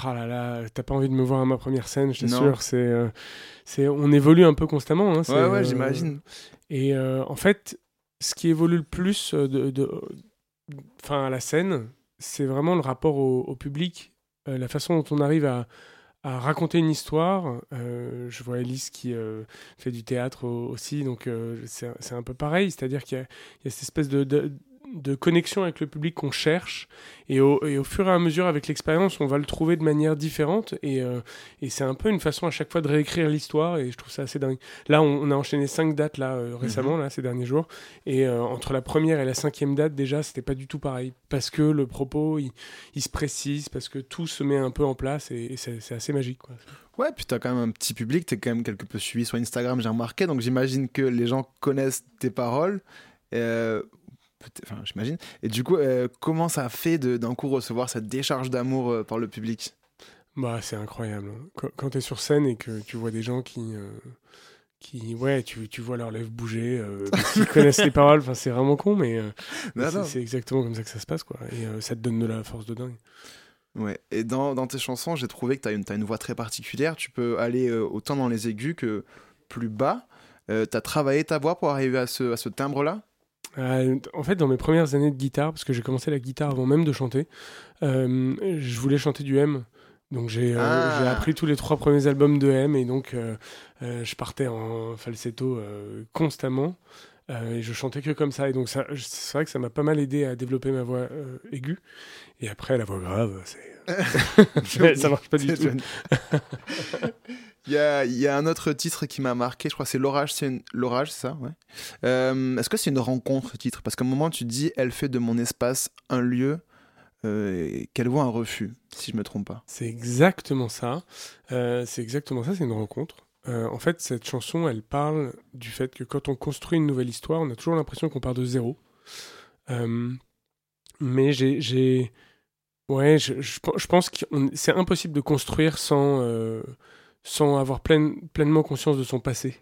ah là là, t'as pas envie de me voir à ma première scène, je t'assure. C'est, euh, c'est, on évolue un peu constamment. hein, Ouais, ouais, euh, j'imagine. Et euh, en fait, ce qui évolue le plus de, à la scène, c'est vraiment le rapport au, au public, la façon dont on arrive à, à raconter une histoire. Euh, je vois Elise qui euh, fait du théâtre au- aussi, donc euh, c'est un peu pareil, c'est-à-dire qu'il y a, il y a cette espèce de, de, de connexion avec le public qu'on cherche, et au, et au fur et à mesure, avec l'expérience, on va le trouver de manière différente, et, euh, et c'est un peu une façon à chaque fois de réécrire l'histoire, et je trouve ça assez dingue. Là, on, on a enchaîné cinq dates là euh, récemment, là, ces derniers jours, et euh, entre la première et la cinquième date, déjà, c'était pas du tout pareil, parce que le propos, il, il se précise, parce que tout se met un peu en place, et, et c'est assez magique. Quoi. Ouais, puis t'as quand même un petit public, t'es quand même quelque peu suivi sur Instagram, j'ai remarqué, donc j'imagine que les gens connaissent tes paroles. Euh, Enfin, j'imagine. Et du coup, euh, comment ça fait d'un coup recevoir cette décharge d'amour euh, par le public? Bah, c'est incroyable. Quand, tu es sur scène et que tu vois des gens qui. euh, qui ouais, tu, tu vois leurs lèvres bouger, euh, qu'ils connaissent les paroles, enfin, c'est vraiment con, mais euh, c'est- exactement comme ça que ça se passe, quoi. Et ça te donne de la force de dingue. Ouais, et dans, dans tes chansons, j'ai trouvé que tu as une, une voix très particulière. Tu peux aller autant dans les aigus que plus bas. Tu as travaillé ta voix pour arriver à ce, à ce timbre-là? Euh, en fait, dans mes premières années de guitare, parce que j'ai commencé la guitare avant même de chanter, euh, je voulais chanter du M. Donc j'ai euh, Ah. appris tous les trois premiers albums de M et donc je partais en falsetto constamment euh, et je chantais que comme ça. Et donc c'est vrai que ça m'a pas mal aidé à développer ma voix euh, aiguë. Et après la voix grave, c'est ça marche pas du tout. Il y a, il y a un autre titre qui m'a marqué, je crois que c'est L'Orage, c'est une... L'Orage, ça ouais. Euh, Est-ce que c'est une rencontre, ce titre? Parce qu'à un moment, tu dis, elle fait de mon espace un lieu euh, qu'elle voit un refus, si je me trompe pas. C'est exactement ça. Euh, c'est exactement ça, c'est une rencontre. Euh, en fait, cette chanson, elle parle du fait que quand on construit une nouvelle histoire, on a toujours l'impression qu'on part de zéro. Euh, mais j'ai, ouais, je, je pe- je pense que c'est impossible de construire sans, euh, sans avoir pleine- pleinement conscience de son passé.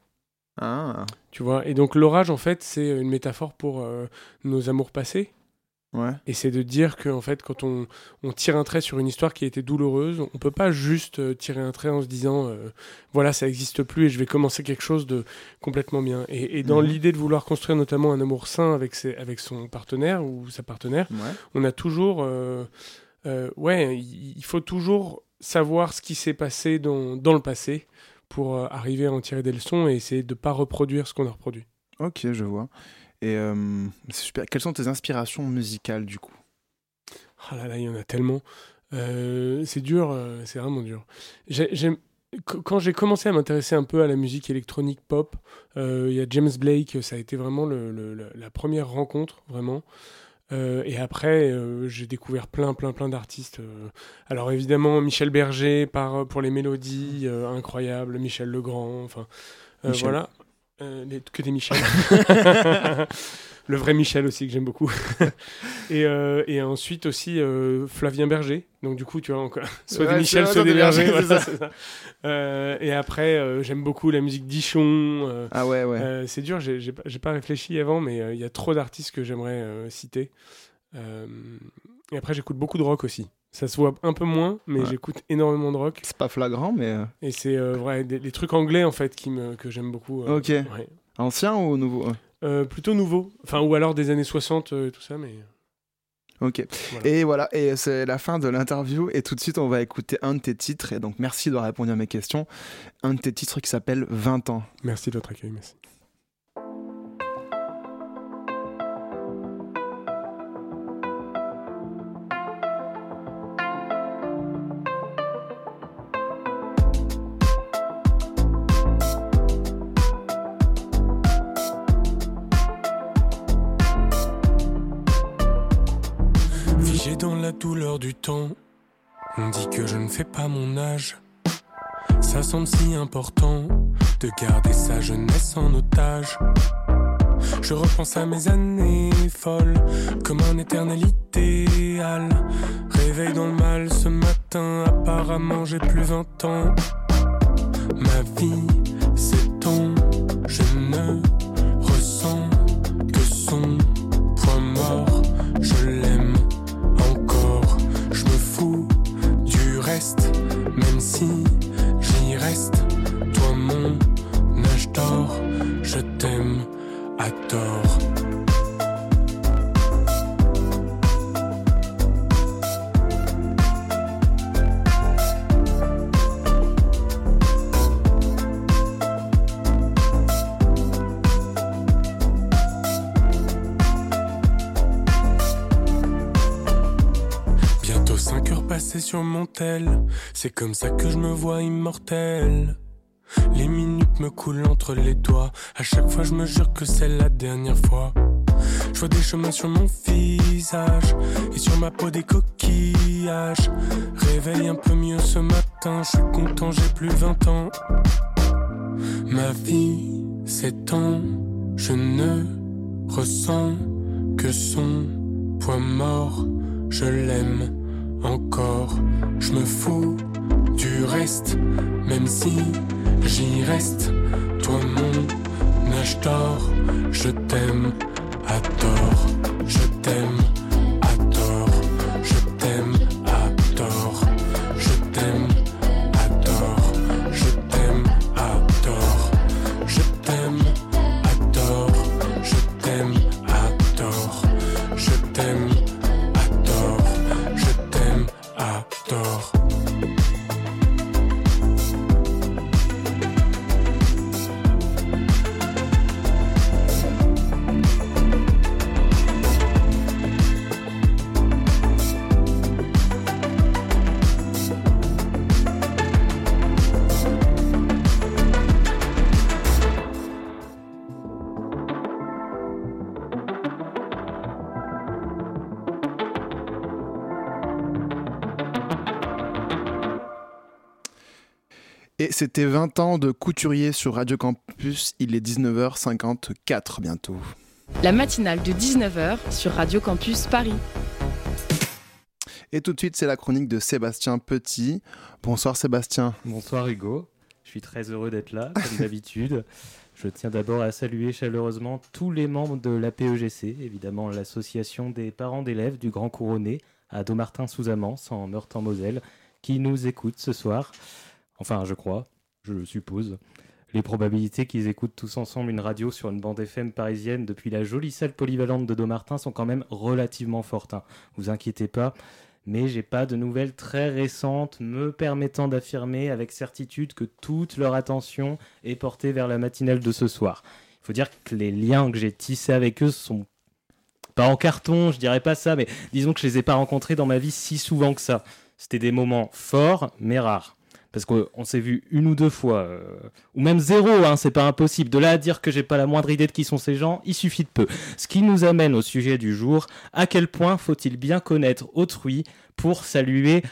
Ah, Tu vois? Et donc l'orage, en fait, c'est une métaphore pour nos amours passés. Ouais. Et c'est de dire que en fait, quand on, on tire un trait sur une histoire qui a été douloureuse, on peut pas juste euh, tirer un trait en se disant euh, voilà, ça existe plus et je vais commencer quelque chose de complètement bien. Et, et dans Mhm. l'idée de vouloir construire notamment un amour sain avec, ses, avec son partenaire ou sa partenaire, ouais. on a toujours. euh, ouais, il faut toujours savoir ce qui s'est passé dans, dans le passé pour arriver à en tirer des leçons et essayer de pas reproduire ce qu'on a reproduit. Ok, je vois. Et euh, c'est super. Quelles sont tes inspirations musicales, du coup? Ah là là, il y en a tellement. Euh, c'est dur, euh, c'est vraiment dur. J'aime- quand j'ai commencé à m'intéresser un peu à la musique électronique pop, euh, il y a James Blake, ça a été vraiment le- le- la, première rencontre, vraiment. Euh, et après, euh, j'ai découvert plein, plein, plein d'artistes. Alors évidemment, Michel Berger par, pour les mélodies, euh, incroyable, Michel Legrand, enfin, Michel. voilà. Euh, que des Michel. le vrai Michel aussi que j'aime beaucoup. et, euh, et ensuite aussi euh, Flavien Berger. Donc du coup, tu vois, encore, soit Ouais, des Michel, soit des Berger. Berger, voilà, c'est c'est ça. Euh, et après, euh, j'aime beaucoup la musique d'Ichon. euh, Ah ouais, ouais. euh, c'est dur, j'ai pas- réfléchi avant, mais euh, il y a trop d'artistes que j'aimerais euh, citer. Euh, et après, j'écoute beaucoup de rock aussi. Ça se voit un peu moins, mais Ouais. j'écoute énormément de rock. C'est pas flagrant, mais. euh, Et c'est euh, vrai, des, les trucs anglais en fait qui me, que j'aime beaucoup. euh, Ok. ouais. Ancien ou nouveau plutôt nouveau. Enfin, ou alors des années 60 euh, et tout ça, mais. Ok. Voilà. Et voilà, et c'est la fin de l'interview. Et tout de suite, on va écouter un de tes titres. Et donc, merci d'avoir répondu à mes questions. Un de tes titres qui s'appelle 20 ans. Merci de votre accueil, merci. On dit que je ne fais pas mon âge. Ça semble si important de garder sa jeunesse en otage. Je repense à mes années folles comme un éternel idéal. Réveil dans le mal ce matin, apparemment j'ai plus 20 ans. Ma vie sur c'est comme ça que je me vois immortel. Les minutes me coulent entre les doigts, à chaque fois je me jure que c'est la dernière fois. Je vois des chemins sur mon visage et sur ma peau des coquillages. Réveille un peu mieux ce matin, je suis content, j'ai plus 20 ans. Ma vie s'étend, je ne ressens que son poids mort. Je l'aime encore, je me fous du reste, même si j'y reste. Toi, mon âge d'or, je t'aime à tort, je t'aime à tort, je t'aime c'était 20 ans de couturier sur Radio Campus. Il est 19h54 bientôt. La matinale de 19h sur Radio Campus Paris. Et tout de suite, c'est la chronique de Sébastien Petit. Bonsoir Sébastien. Bonsoir Hugo, je suis très heureux d'être là, comme d'habitude. Je tiens d'abord à saluer chaleureusement tous les membres de la PEGC, évidemment l'association des parents d'élèves du Grand Couronné à Domartin-sous-Amance en Meurthe-en-Moselle, qui nous écoutent ce soir. Enfin, je crois, je suppose. Les probabilités qu'ils écoutent tous ensemble une radio sur une bande FM parisienne depuis la jolie salle polyvalente de Domartin sont quand même relativement fortes. hein. Vous inquiétez pas, mais j'ai pas de nouvelles très récentes me permettant d'affirmer avec certitude que toute leur attention est portée vers la matinale de ce soir. Il faut dire que les liens que j'ai tissés avec eux sont pas en carton, je dirais pas ça, mais disons que je les ai pas rencontrés dans ma vie si souvent que ça. C'était des moments forts, mais rares. Parce qu'on s'est vu une ou deux fois, euh, ou même zéro, hein, c'est pas impossible. De là à dire que j'ai pas la moindre idée de qui sont ces gens, il suffit de peu. Ce qui nous amène au sujet du jour, à quel point faut-il bien connaître autrui pour saluer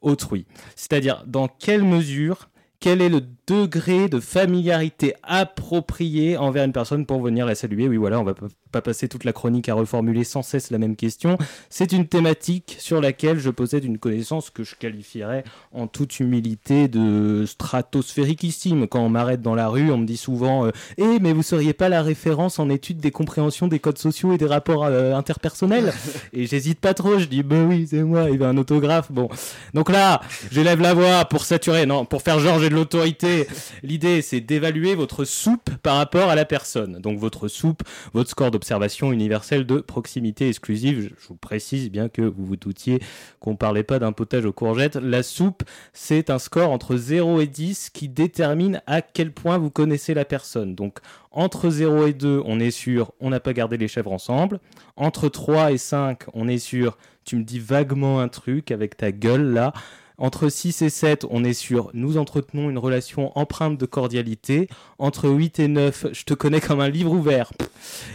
autrui? C'est-à-dire, dans quelle mesure, quel est le degré de familiarité approprié envers une personne pour venir la saluer. Oui, voilà, on va pas passer toute la chronique à reformuler sans cesse la même question. C'est une thématique sur laquelle je possède une connaissance que je qualifierais en toute humilité de stratosphériquissime. Quand on m'arrête dans la rue, on me dit souvent Eh, mais vous seriez pas la référence en étude des compréhensions des codes sociaux et des rapports euh, interpersonnels? Et j'hésite pas trop, je dis Bah oui, c'est moi, il veut un autographe. Bon. Donc là, j'élève la voix pour saturer, non, pour faire genre j'ai de l'autorité. L'idée, c'est d'évaluer votre soupe par rapport à la personne. Donc votre soupe, votre score d'observation universelle de proximité exclusive. Je vous précise bien que vous vous doutiez qu'on parlait pas d'un potage aux courgettes. La soupe, c'est un score entre 0 et 10 qui détermine à quel point vous connaissez la personne. Donc entre 0 et 2, on est sûr, on n'a pas gardé les chèvres ensemble. Entre 3 et 5, on est sûr, tu me dis vaguement un truc avec ta gueule là. Entre 6 et 7, on est sur nous entretenons une relation empreinte de cordialité. Entre 8 et 9, je te connais comme un livre ouvert.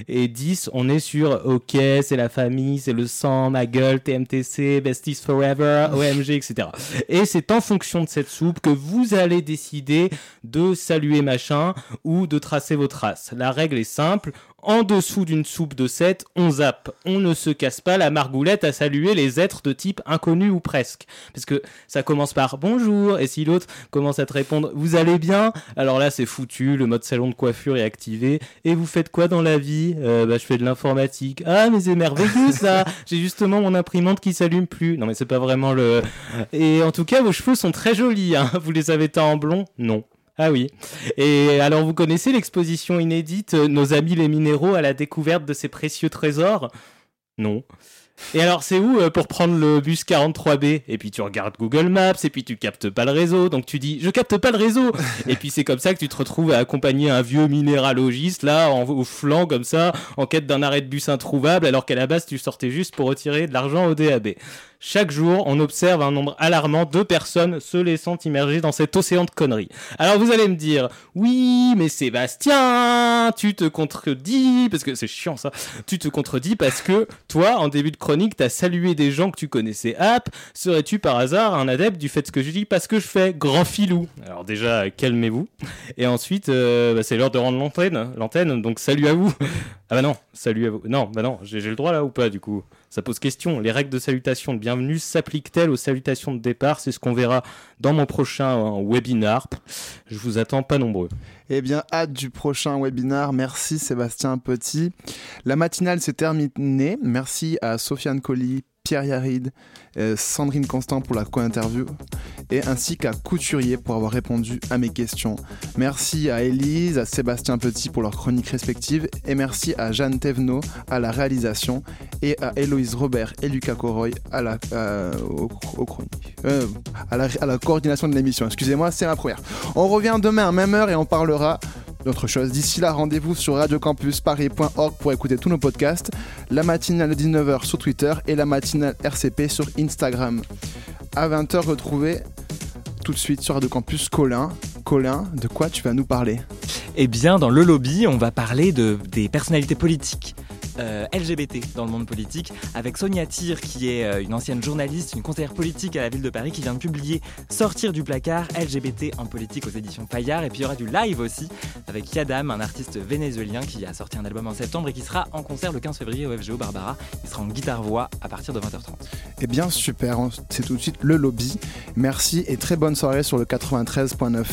Et 10, on est sur ok, c'est la famille, c'est le sang, ma gueule, TMTC, Besties Forever, OMG, etc. Et c'est en fonction de cette soupe que vous allez décider de saluer machin ou de tracer vos traces. La règle est simple, en dessous d'une soupe de 7, on zappe. On ne se casse pas la margoulette à saluer les êtres de type inconnu ou presque. Parce que ça commence par bonjour, et si l'autre commence à te répondre vous allez bien, alors là c'est foutu, le mode salon de coiffure est activé. Et vous faites quoi dans la vie? Euh, bah, Je fais de l'informatique. Ah, mais c'est merveilleux ça J'ai justement mon imprimante qui s'allume plus. Non, mais c'est pas vraiment le. Et en tout cas, vos cheveux sont très jolis. Hein. Vous les avez teints en blond? Non. Ah oui. Et alors, vous connaissez l'exposition inédite euh, Nos amis les minéraux à la découverte de ces précieux trésors? Non. Et alors, c'est où euh, pour prendre le bus 43B Et puis tu regardes Google Maps, et puis tu captes pas le réseau, donc tu dis je capte pas le réseau. et puis c'est comme ça que tu te retrouves à accompagner un vieux minéralogiste là, au flanc comme ça, en quête d'un arrêt de bus introuvable, alors qu'à la base tu sortais juste pour retirer de l'argent au DAB. Chaque jour, on observe un nombre alarmant de personnes se laissant immerger dans cet océan de conneries. Alors vous allez me dire, oui, mais Sébastien, tu te contredis, parce que c'est chiant ça, tu te contredis parce que toi, en début de chronique, t'as salué des gens que tu connaissais app, serais-tu par hasard un adepte du fait que je dis parce que je fais grand filou Alors déjà, calmez-vous. Et ensuite, euh, bah, c'est l'heure de rendre l'antenne, l'antenne, donc salut à vous. Ah bah non, salut à vous. Non, bah non, j'ai le droit là ou pas du coup? Ça pose question. Les règles de salutation de bienvenue s'appliquent-elles aux salutations de départ? C'est ce qu'on verra dans mon prochain webinar. Je vous attends pas nombreux. Eh bien, hâte du prochain webinar. Merci Sébastien Petit. La matinale s'est terminée. Merci à Sofiane Colli, Pierre Yarid, euh, Sandrine Constant pour la co-interview et ainsi qu'à Couturier pour avoir répondu à mes questions. Merci à Élise, à Sébastien Petit pour leurs chroniques respectives et merci à Jeanne Thévenot à la réalisation et à Héloïse Robert et Lucas Coroy à la, euh, euh, la, à la coordination de l'émission. Excusez-moi, c'est ma première. On revient demain à même heure et on parlera d'autres choses. D'ici là, rendez-vous sur radiocampusparis.org pour écouter tous nos podcasts, la matinale de 19h sur Twitter et la matinale RCP sur Instagram. À 20h, retrouvez tout de suite sur Radio Campus Colin. Colin, de quoi tu vas nous parler? Eh bien, dans le lobby, on va parler de, des personnalités politiques. Euh, LGBT dans le monde politique, avec Sonia Tir, qui est euh, une ancienne journaliste, une conseillère politique à la ville de Paris, qui vient de publier Sortir du placard LGBT en politique aux éditions Fayard. Et puis il y aura du live aussi, avec Yadam, un artiste vénézuélien qui a sorti un album en septembre et qui sera en concert le 15 février au FGO Barbara. Il sera en guitare-voix à partir de 20h30. Eh bien, super, c'est tout de suite le lobby. Merci et très bonne soirée sur le 93.9.